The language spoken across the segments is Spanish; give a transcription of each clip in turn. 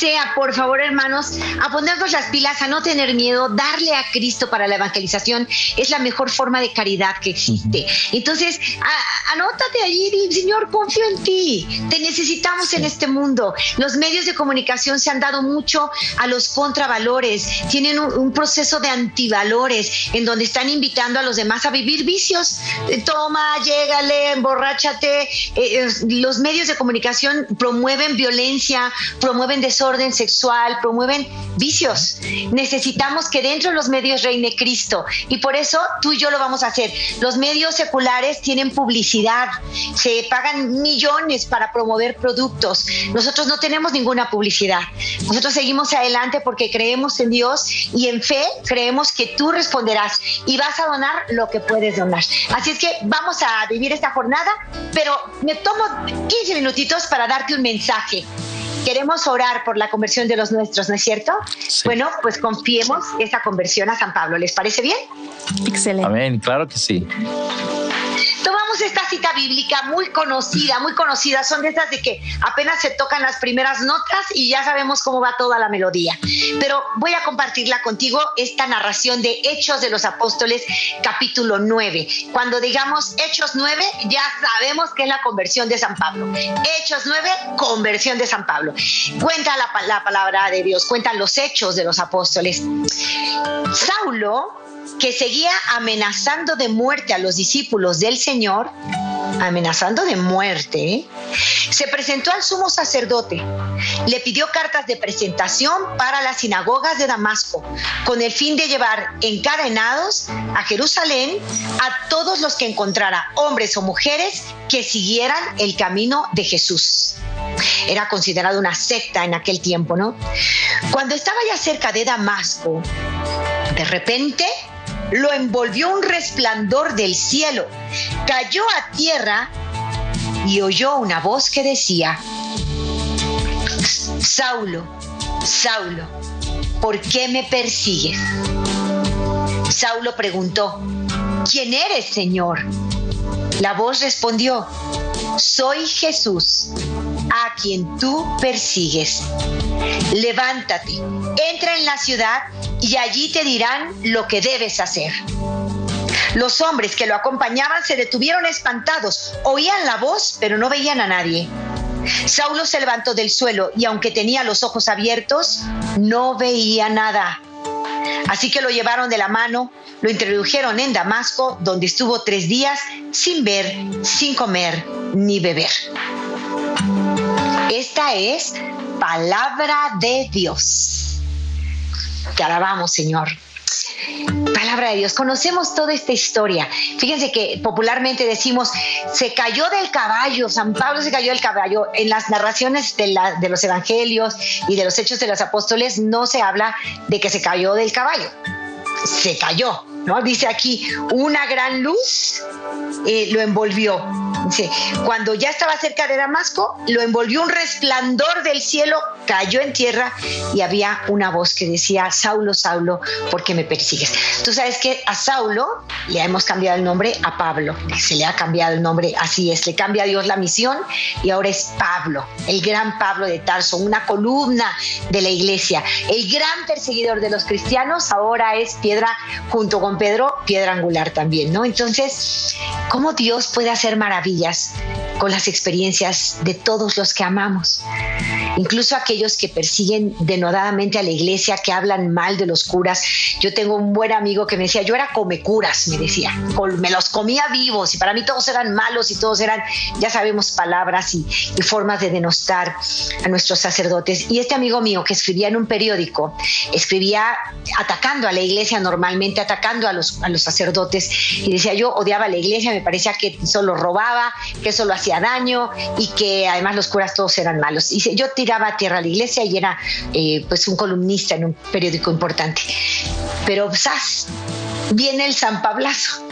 Sea, por favor, hermanos, a ponernos las pilas, a no tener miedo, darle a Cristo para la evangelización es la mejor forma de caridad que existe. Entonces, anótate allí, Señor, confío en ti. Te necesitamos en este mundo. Los medios de comunicación se han dado mucho a los contravalores, tienen un, proceso de antivalores en donde están invitando a los demás a vivir vicios. Toma, llégale, emborráchate. Eh, eh, los medios de comunicación promueven violencia, promueven desorden orden sexual, promueven vicios. Necesitamos que dentro de los medios reine Cristo y por eso tú y yo lo vamos a hacer. Los medios seculares tienen publicidad, se pagan millones para promover productos. Nosotros no tenemos ninguna publicidad. Nosotros seguimos adelante porque creemos en Dios y en fe creemos que tú responderás y vas a donar lo que puedes donar. Así es que vamos a vivir esta jornada, pero me tomo 15 minutitos para darte un mensaje queremos orar por la conversión de los nuestros, ¿no es cierto? Bueno, pues confiemos esa conversión a San Pablo. ¿Les parece bien? Excelente. Amén, claro que sí tomamos esta cita bíblica muy conocida, muy conocida. Son de estas de que apenas se tocan las primeras notas y ya sabemos cómo va toda la melodía. Pero voy a compartirla contigo, esta narración de Hechos de los Apóstoles, capítulo 9. Cuando digamos Hechos 9, ya sabemos que es la conversión de San Pablo. Hechos 9, conversión de San Pablo. Cuenta la, la palabra de Dios, cuentan los hechos de los apóstoles. Saulo que seguía amenazando de muerte a los discípulos del Señor, amenazando de muerte, se presentó al sumo sacerdote, le pidió cartas de presentación para las sinagogas de Damasco, con el fin de llevar encadenados a Jerusalén a todos los que encontrara, hombres o mujeres, que siguieran el camino de Jesús. Era considerado una secta en aquel tiempo, ¿no? Cuando estaba ya cerca de Damasco, de repente lo envolvió un resplandor del cielo, cayó a tierra y oyó una voz que decía, Saulo, Saulo, ¿por qué me persigues? Saulo preguntó, ¿quién eres, Señor? La voz respondió, soy Jesús, a quien tú persigues. Levántate, entra en la ciudad y allí te dirán lo que debes hacer. Los hombres que lo acompañaban se detuvieron espantados, oían la voz, pero no veían a nadie. Saulo se levantó del suelo y aunque tenía los ojos abiertos, no veía nada. Así que lo llevaron de la mano, lo introdujeron en Damasco, donde estuvo tres días sin ver, sin comer ni beber. Esta es palabra de Dios. Te alabamos, Señor. Palabra de Dios, conocemos toda esta historia. Fíjense que popularmente decimos, se cayó del caballo, San Pablo se cayó del caballo. En las narraciones de, los evangelios y de los hechos de los apóstoles no se habla de que se cayó del caballo, se cayó, ¿no? Dice aquí, una gran luz eh, lo envolvió. Cuando ya estaba cerca de Damasco, lo envolvió un resplandor del cielo, cayó en tierra y había una voz que decía, Saulo, Saulo, ¿por qué me persigues? Tú sabes que a Saulo le hemos cambiado el nombre a Pablo, se le ha cambiado el nombre, así es, le cambia a Dios la misión y ahora es Pablo, el gran Pablo de Tarso, una columna de la iglesia, el gran perseguidor de los cristianos, ahora es piedra junto con Pedro, piedra angular también, ¿no? Entonces, ¿cómo Dios puede hacer maravillas con las experiencias de todos los que amamos? Incluso aquellos que persiguen denodadamente a la iglesia, que hablan mal de los curas. Yo tengo un buen amigo que me decía, yo era come curas, me decía, me los comía vivos y para mí todos eran malos y todos eran, ya sabemos, palabras y, formas de denostar a nuestros sacerdotes. Y este amigo mío que escribía en un periódico, escribía atacando a la iglesia normalmente, atacando a los, sacerdotes y decía, yo odiaba a la iglesia, me parecía que solo robaba, que solo hacía daño y que además los curas todos eran malos. Y yo tiraba a tierra a la iglesia y era eh, pues un columnista en un periódico importante. Pero ¡zas! viene el San Pablazo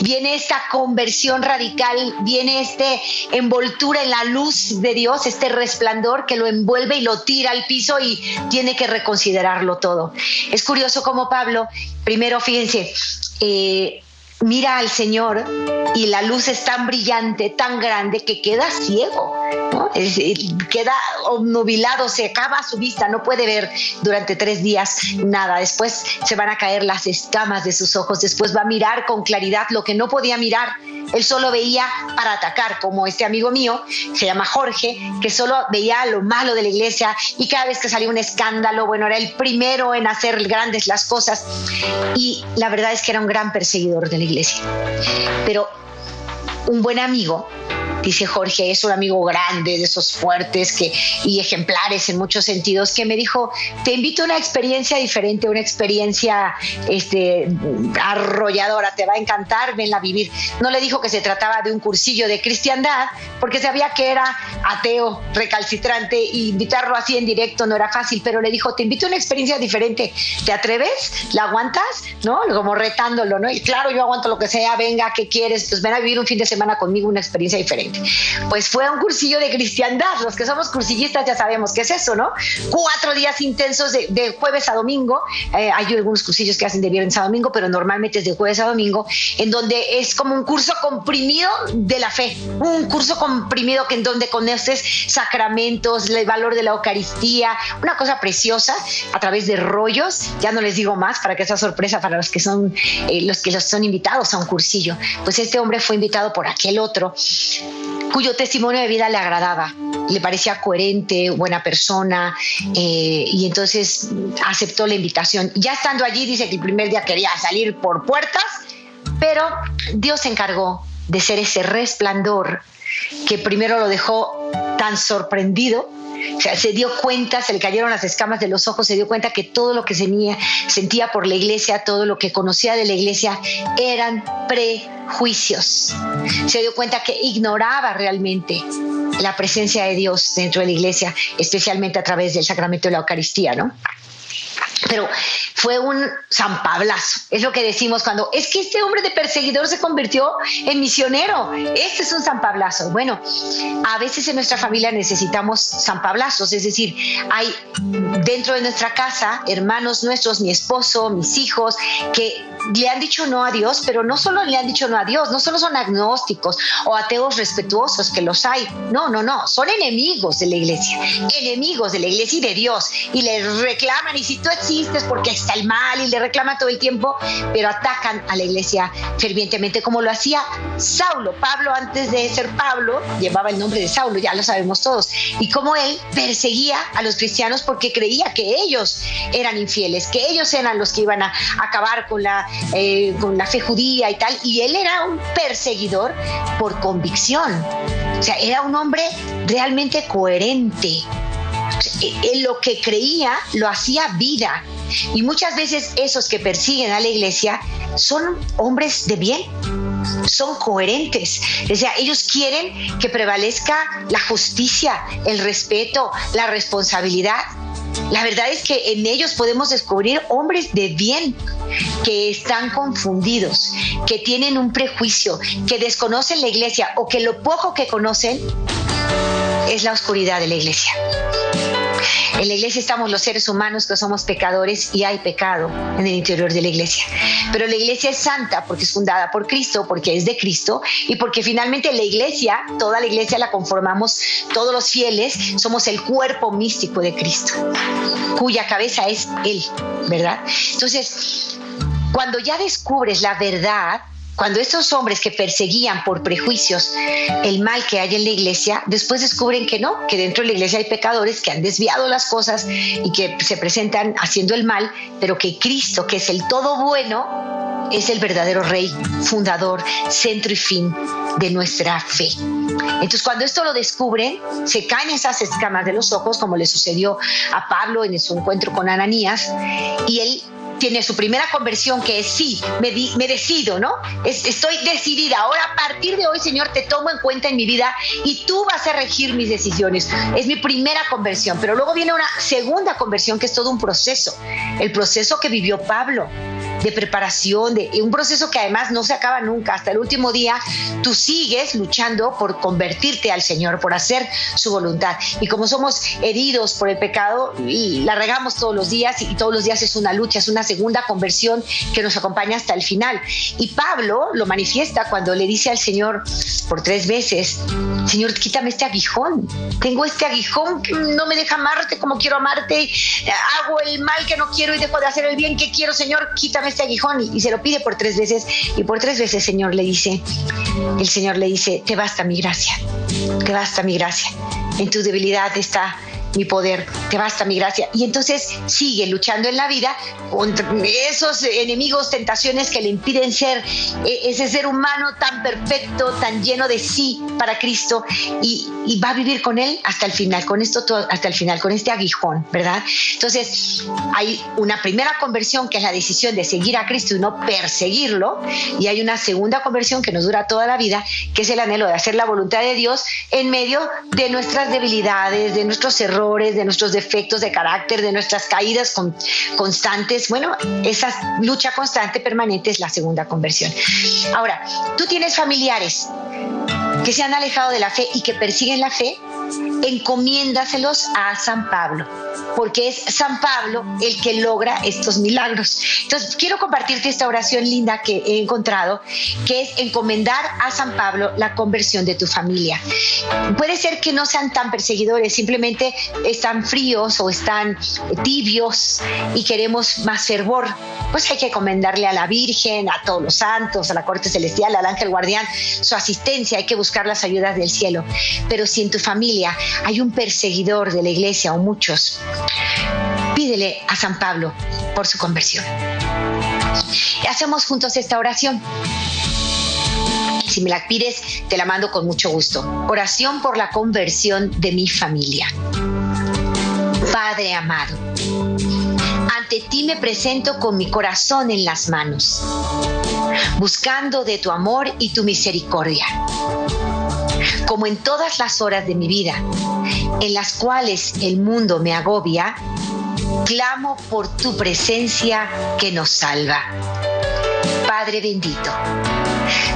viene esta conversión radical, viene este envoltura en la luz de Dios, este resplandor que lo envuelve y lo tira al piso y tiene que reconsiderarlo todo. Es curioso como Pablo, primero fíjense, eh, mira al Señor y la luz es tan brillante, tan grande que queda ciego, queda obnubilado, se acaba su vista, no puede ver durante tres días nada. Después se van a caer las escamas de sus ojos, después va a mirar con claridad lo que no podía mirar. Él solo veía para atacar, como este amigo mío, se llama Jorge, que solo veía lo malo de la iglesia y cada vez que salía un escándalo, bueno, era el primero en hacer grandes las cosas. Y la verdad es que era un gran perseguidor de la iglesia. Pero un buen amigo dice Jorge, es un amigo grande, de esos fuertes que, y ejemplares en muchos sentidos, que me dijo, te invito a una experiencia diferente, una experiencia este, arrolladora, te va a encantar, venla a vivir. No le dijo que se trataba de un cursillo de cristiandad, porque sabía que era ateo, recalcitrante, y invitarlo así en directo no era fácil, pero le dijo, te invito a una experiencia diferente, ¿te atreves? ¿La aguantas? ¿No? Como retándolo, ¿no? Y claro, yo aguanto lo que sea, venga, ¿qué quieres? Pues ven a vivir un fin de semana conmigo, una experiencia diferente. Pues fue un cursillo de cristiandad. Los que somos cursillistas ya sabemos qué es eso, ¿no? Cuatro días intensos de, jueves a domingo. Eh, hay algunos cursillos que hacen de viernes a domingo, pero normalmente es de jueves a domingo, en donde es como un curso comprimido de la fe. Un curso comprimido que en donde conoces sacramentos, el valor de la Eucaristía, una cosa preciosa a través de rollos. Ya no les digo más para que sea sorpresa para los que son eh, los que los son invitados a un cursillo. Pues este hombre fue invitado por aquel otro cuyo testimonio de vida le agradaba, le parecía coherente, buena persona, eh, y entonces aceptó la invitación. Ya estando allí, dice que el primer día quería salir por puertas, pero Dios se encargó de ser ese resplandor que primero lo dejó tan sorprendido se dio cuenta, se le cayeron las escamas de los ojos, se dio cuenta que todo lo que sentía, por la iglesia, todo lo que conocía de la iglesia eran prejuicios. Se dio cuenta que ignoraba realmente la presencia de Dios dentro de la iglesia, especialmente a través del sacramento de la Eucaristía, ¿no? Pero fue un San Pablazo, es lo que decimos cuando es que este hombre de perseguidor se convirtió en misionero. Este es un San Pablazo. Bueno, a veces en nuestra familia necesitamos San Pablazos, es decir, hay dentro de nuestra casa hermanos nuestros, mi esposo, mis hijos, que le han dicho no a Dios, pero no solo le han dicho no a Dios, no solo son agnósticos o ateos respetuosos, que los hay, no, no, no, son enemigos de la iglesia, enemigos de la iglesia y de Dios, y le reclaman, y si tú existes porque está el mal, y le reclaman todo el tiempo, pero atacan a la iglesia fervientemente, como lo hacía Saulo. Pablo, antes de ser Pablo, llevaba el nombre de Saulo, ya lo sabemos todos, y como él perseguía a los cristianos porque creía que ellos eran infieles, que ellos eran los que iban a acabar con la eh, con la fe judía y tal, y él era un perseguidor por convicción. O sea, era un hombre realmente coherente. En lo que creía lo hacía vida. Y muchas veces esos que persiguen a la iglesia son hombres de bien, son coherentes. O sea, ellos quieren que prevalezca la justicia, el respeto, la responsabilidad. La verdad es que en ellos podemos descubrir hombres de bien que están confundidos, que tienen un prejuicio, que desconocen la iglesia o que lo poco que conocen es la oscuridad de la iglesia. En la iglesia estamos los seres humanos que somos pecadores y hay pecado en el interior de la iglesia. Pero la iglesia es santa porque es fundada por Cristo, porque es de Cristo y porque finalmente la iglesia, toda la iglesia la conformamos todos los fieles, somos el cuerpo místico de Cristo, cuya cabeza es Él, ¿verdad? Entonces, cuando ya descubres la verdad, cuando estos hombres que perseguían por prejuicios el mal que hay en la iglesia, después descubren que no, que dentro de la iglesia hay pecadores que han desviado las cosas y que se presentan haciendo el mal, pero que Cristo, que es el todo bueno, es el verdadero rey, fundador, centro y fin de nuestra fe. Entonces, cuando esto lo descubren, se caen esas escamas de los ojos, como le sucedió a Pablo en su encuentro con Ananías, y él tiene su primera conversión que es sí, me, decido, ¿no? estoy decidida. Ahora a partir de hoy, Señor, te tomo en cuenta en mi vida y tú vas a regir mis decisiones. Es mi primera conversión, pero luego viene una segunda conversión que es todo un proceso, el proceso que vivió Pablo de preparación, de un proceso que además no se acaba nunca. Hasta el último día tú sigues luchando por convertirte al Señor, por hacer su voluntad. Y como somos heridos por el pecado, la regamos todos los días y todos los días es una lucha, es una segunda conversión que nos acompaña hasta el final. Y Pablo lo manifiesta cuando le dice al Señor por tres veces, Señor, quítame este aguijón. Tengo este aguijón que no me deja amarte como quiero amarte. Hago el mal que no quiero y dejo de hacer el bien que quiero, Señor, quítame este aguijón y, se lo pide por tres veces y por tres veces Señor le dice, el Señor le dice, te basta mi gracia, te basta mi gracia. En tu debilidad está mi poder, te basta mi gracia. Y entonces sigue luchando en la vida contra esos enemigos, tentaciones que le impiden ser e, ese ser humano tan perfecto, tan lleno de sí para Cristo y, va a vivir con él hasta el final, con esto todo, hasta el final, con este aguijón, ¿verdad? Entonces hay una primera conversión que es la decisión de seguir a Cristo y no perseguirlo y hay una segunda conversión que nos dura toda la vida, que es el anhelo de hacer la voluntad de Dios en medio de nuestras debilidades, de nuestros errores de nuestros defectos de carácter, de nuestras caídas constantes. Bueno, esa lucha constante permanente es la segunda conversión. Ahora, tú tienes familiares que se han alejado de la fe y que persiguen la fe, encomiéndaselos a San Pablo, porque es San Pablo el que logra estos milagros. Entonces, quiero compartirte esta oración linda que he encontrado, que es encomendar a San Pablo la conversión de tu familia. Puede ser que no sean tan perseguidores, simplemente están fríos o están tibios y queremos más fervor. Pues hay que encomendarle a la Virgen, a todos los santos, a la corte celestial, al ángel guardián, su asistencia, hay que buscar las ayudas del cielo. Pero si en tu familia hay un perseguidor de la iglesia o muchos, pídele a San Pablo por su conversión. Hacemos juntos esta oración. Si me la pides, te la mando con mucho gusto. Oración por la conversión de mi familia. Padre amado, ante ti me presento con mi corazón en las manos, buscando de tu amor y tu misericordia como en todas las horas de mi vida, en las cuales el mundo me agobia, clamo por tu presencia que nos salva. Padre bendito,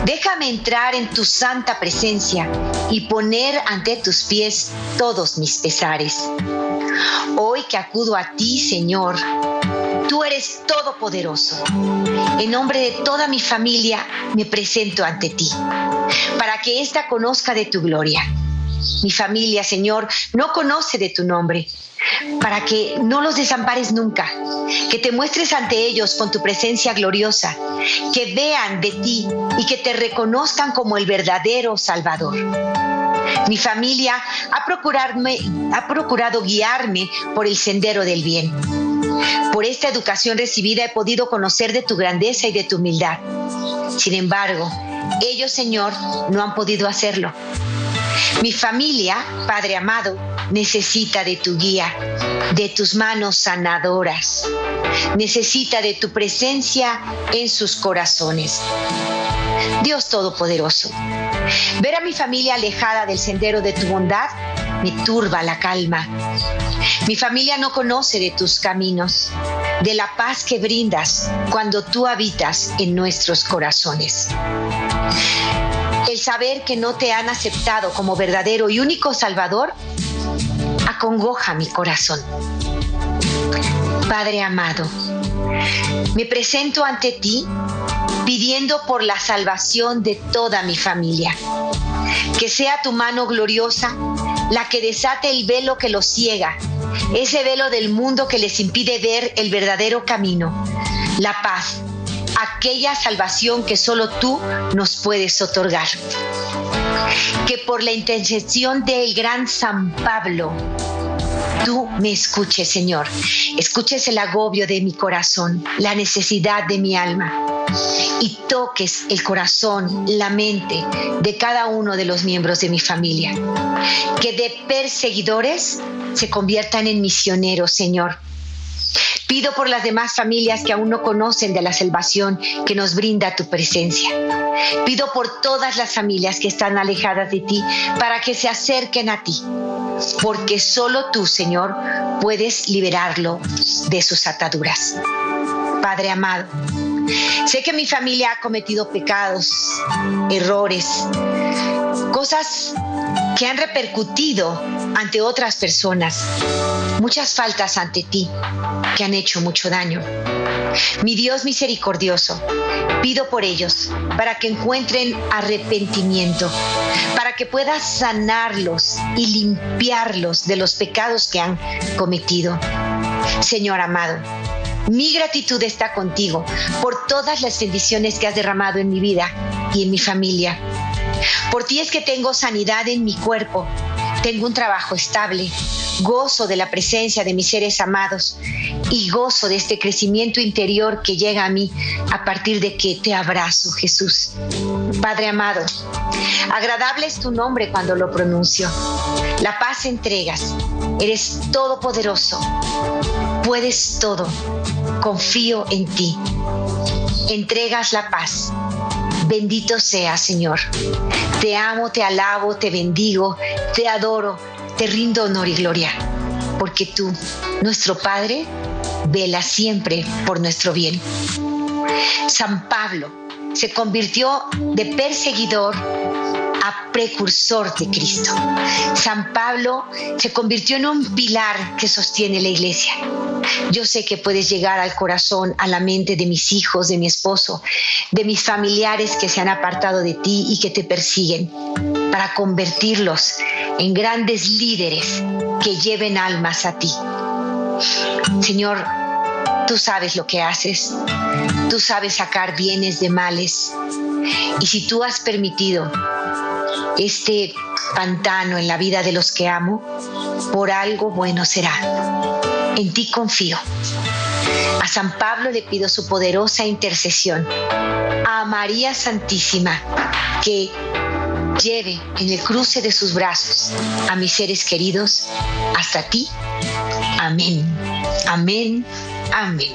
déjame entrar en tu santa presencia y poner ante tus pies todos mis pesares. Hoy que acudo a ti, Señor, tú eres todopoderoso. En nombre de toda mi familia me presento ante ti para que ésta conozca de tu gloria. Mi familia, Señor, no conoce de tu nombre, para que no los desampares nunca, que te muestres ante ellos con tu presencia gloriosa, que vean de ti y que te reconozcan como el verdadero Salvador. Mi familia ha, ha procurado guiarme por el sendero del bien. Por esta educación recibida he podido conocer de tu grandeza y de tu humildad. Sin embargo, ellos, Señor, no han podido hacerlo. Mi familia, Padre amado, necesita de tu guía, de tus manos sanadoras. Necesita de tu presencia en sus corazones. Dios Todopoderoso, ver a mi familia alejada del sendero de tu bondad me turba la calma. Mi familia no conoce de tus caminos, de la paz que brindas cuando tú habitas en nuestros corazones. El saber que no te han aceptado como verdadero y único Salvador acongoja mi corazón. Padre amado, me presento ante ti pidiendo por la salvación de toda mi familia. Que sea tu mano gloriosa la que desate el velo que los ciega, ese velo del mundo que les impide ver el verdadero camino, la paz, aquella salvación que solo tú nos puedes otorgar. Que por la intercesión del gran San Pablo, tú me escuches, Señor. Escuches el agobio de mi corazón, la necesidad de mi alma y toques el corazón, la mente de cada uno de los miembros de mi familia. Que de perseguidores se conviertan en misioneros, Señor. Pido por las demás familias que aún no conocen de la salvación que nos brinda tu presencia. Pido por todas las familias que están alejadas de ti para que se acerquen a ti, porque solo tú, Señor, puedes liberarlo de sus ataduras. Padre amado, sé que mi familia ha cometido pecados, errores, cosas que han repercutido ante otras personas, muchas faltas ante ti que han hecho mucho daño. Mi Dios misericordioso, pido por ellos para que encuentren arrepentimiento, para que puedas sanarlos y limpiarlos de los pecados que han cometido. Señor amado, mi gratitud está contigo por todas las bendiciones que has derramado en mi vida y en mi familia. Por ti es que tengo sanidad en mi cuerpo, tengo un trabajo estable, gozo de la presencia de mis seres amados y gozo de este crecimiento interior que llega a mí a partir de que te abrazo, Jesús. Padre amado, agradable es tu nombre cuando lo pronuncio. La paz entregas, eres todopoderoso, puedes todo, confío en ti. Entregas la paz. Bendito sea, Señor. Te amo, te alabo, te bendigo, te adoro, te rindo honor y gloria, porque tú, nuestro Padre, vela siempre por nuestro bien. San Pablo se convirtió de perseguidor a precursor de Cristo. San Pablo se convirtió en un pilar que sostiene la iglesia. Yo sé que puedes llegar al corazón, a la mente de mis hijos, de mi esposo, de mis familiares que se han apartado de ti y que te persiguen, para convertirlos en grandes líderes que lleven almas a ti. Señor, tú sabes lo que haces, tú sabes sacar bienes de males. Y si tú has permitido este pantano en la vida de los que amo, por algo bueno será. En ti confío. A San Pablo le pido su poderosa intercesión. A María Santísima, que lleve en el cruce de sus brazos a mis seres queridos hasta ti. Amén. Amén. Amén.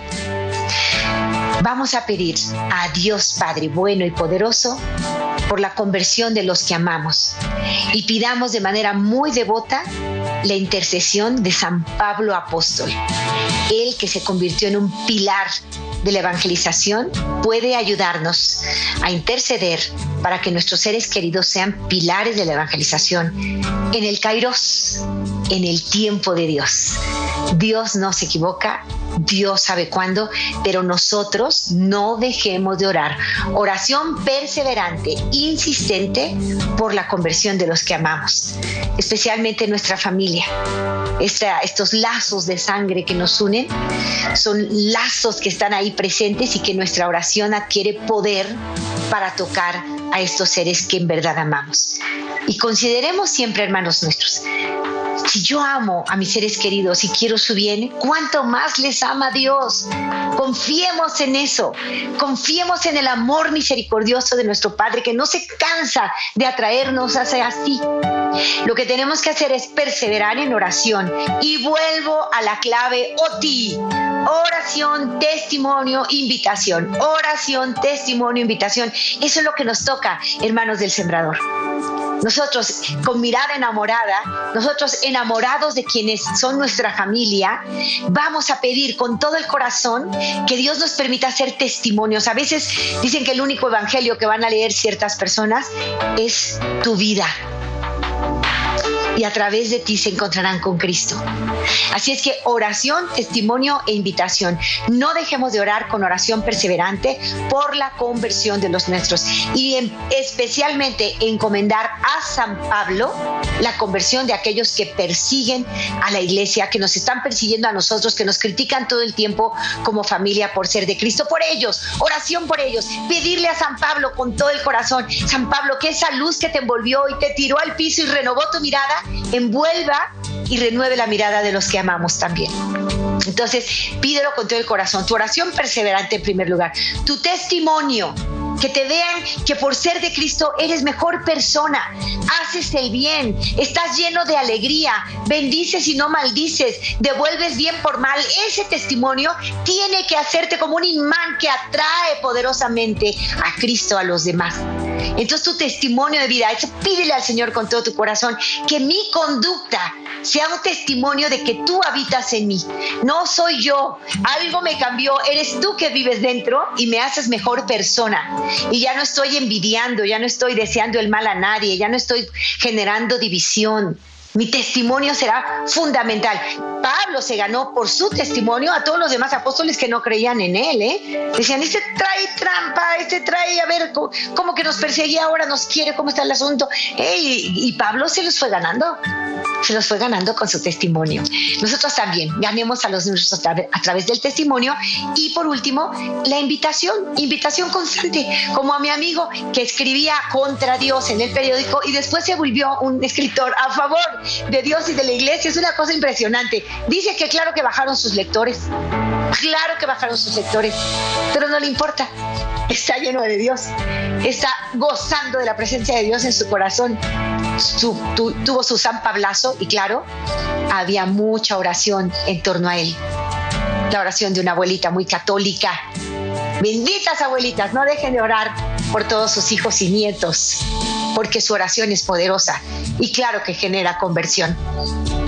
Vamos a pedir a Dios Padre bueno y poderoso por la conversión de los que amamos y pidamos de manera muy devota la intercesión de San Pablo Apóstol, él que se convirtió en un pilar de la evangelización, puede ayudarnos a interceder para que nuestros seres queridos sean pilares de la evangelización en el Kairos, en el tiempo de Dios. Dios no se equivoca, Dios sabe cuándo, pero nosotros no dejemos de orar. Oración perseverante, insistente por la conversión de los que amamos, especialmente nuestra familia. estos lazos de sangre que nos unen son lazos que están ahí presentes y que nuestra oración adquiere poder para tocar a estos seres que en verdad amamos. Y consideremos siempre, hermanos nuestros, si yo amo a mis seres queridos y quiero su bien, ¿cuánto más les ama Dios? Confiemos en eso, confiemos en el amor misericordioso de nuestro Padre que no se cansa de atraernos hacia así. Lo que tenemos que hacer es perseverar en oración y vuelvo a la clave OTI. Oración, testimonio, invitación. Oración, testimonio, invitación. Eso es lo que nos toca, hermanos del Sembrador nosotros con mirada enamorada, nosotros enamorados de quienes son nuestra familia, vamos a pedir con todo el corazón que Dios nos permita ser testimonios. A veces dicen que el único evangelio que van a leer ciertas personas es tu vida. Y a través de ti se encontrarán con Cristo. Así es que oración, testimonio e invitación. No dejemos de orar con oración perseverante por la conversión de los nuestros y especialmente encomendar a San Pablo la conversión de aquellos que persiguen a la iglesia, que nos están persiguiendo a nosotros, que nos critican todo el tiempo como familia por ser de Cristo. Por ellos, oración por ellos, pedirle a San Pablo con todo el corazón, San Pablo, que esa luz que te envolvió y te tiró al piso y renovó tu mirada, envuelva y renueve la mirada de los que amamos también. Entonces, pídelo con todo el corazón. Tu oración perseverante en primer lugar. Tu testimonio que te vean que por ser de Cristo eres mejor persona, haces el bien, estás lleno de alegría, bendices y no maldices, devuelves bien por mal. Ese testimonio tiene que hacerte como un imán que atrae poderosamente a Cristo a los demás. Entonces tu testimonio de vida, pídele al Señor con todo tu corazón, que mi conducta sea un testimonio de que tú habitas en mí. No soy yo, algo me cambió, eres tú que vives dentro y me haces mejor persona. Y ya no estoy envidiando, ya no estoy deseando el mal a nadie, ya no estoy generando división. Mi testimonio será fundamental. Pablo se ganó por su testimonio a todos los demás apóstoles que no creían en él. ¿eh? Decían, este trae trampa, este trae, a ver, cómo que nos perseguía ahora, nos quiere, cómo está el asunto. y Pablo se los fue ganando se los fue ganando con su testimonio. Nosotros también ganemos a los nuestros a través del testimonio y por último, la invitación, invitación constante, como a mi amigo que escribía contra Dios en el periódico y después se volvió un escritor a favor de Dios y de la iglesia. Es una cosa impresionante. Dice que claro que bajaron sus lectores, claro que bajaron sus lectores, pero no le importa. Está lleno de Dios, está gozando de la presencia de Dios en su corazón tuvo su San Pablazo y claro, había mucha oración en torno a él. La oración de una abuelita muy católica. Benditas abuelitas, no dejen de orar por todos sus hijos y nietos, porque su oración es poderosa y claro que genera conversión.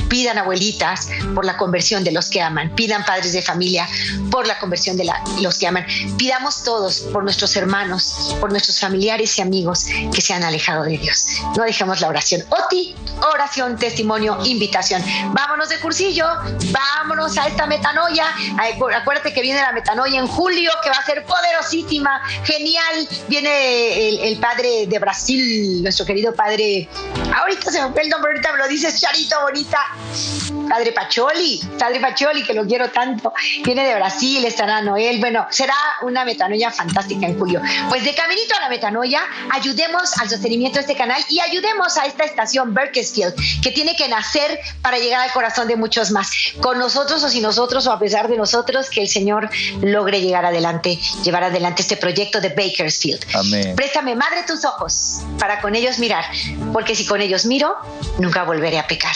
Pidan abuelitas por la conversión de los que aman. Pidan padres de familia por la conversión de los que aman. Pidamos todos por nuestros hermanos, por nuestros familiares y amigos que se han alejado de Dios. No dejemos la oración. Oti, oración, testimonio, invitación. Vámonos de cursillo, vámonos a esta metanoia. Acuérdate que viene la metanoia en julio, que va a ser poderosísima, genial. Viene el, el padre de Brasil, nuestro querido padre. Ahorita se me fue el nombre, ahorita me lo dices, Charito Bonita. Padre Pacholi, Padre Pacholi, que lo quiero tanto, viene de Brasil, estará Noel. Bueno, será una metanoia fantástica en julio. Pues de caminito a la metanoia, ayudemos al sostenimiento de este canal y ayudemos a esta estación Berkesfield, que tiene que nacer para llegar al corazón de muchos más. Con nosotros o sin nosotros o a pesar de nosotros, que el Señor logre llegar adelante, llevar adelante este proyecto de Bakersfield. Amén. Préstame, Madre, tus ojos para con ellos mirar, porque si con ellos miro, nunca volveré a pecar.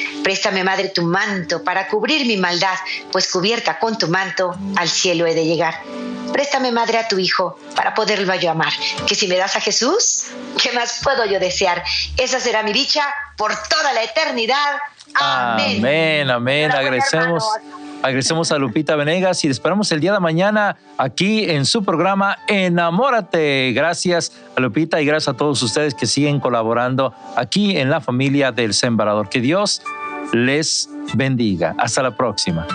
Préstame, Madre, tu manto para cubrir mi maldad, pues cubierta con tu manto al cielo he de llegar. Préstame, Madre, a tu Hijo para poderlo yo amar. Que si me das a Jesús, ¿qué más puedo yo desear? Esa será mi dicha por toda la eternidad. Amén. Amén, amén. Agradecemos. Agradecemos a Lupita Venegas y esperamos el día de mañana aquí en su programa Enamórate. Gracias a Lupita y gracias a todos ustedes que siguen colaborando aquí en la familia del Sembrador. Que Dios les bendiga. Hasta la próxima.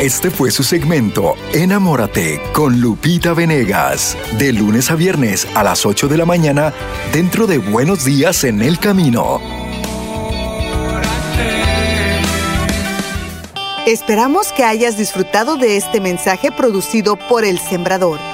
Este fue su segmento Enamórate con Lupita Venegas, de lunes a viernes a las 8 de la mañana dentro de Buenos Días en el Camino. Esperamos que hayas disfrutado de este mensaje producido por El Sembrador.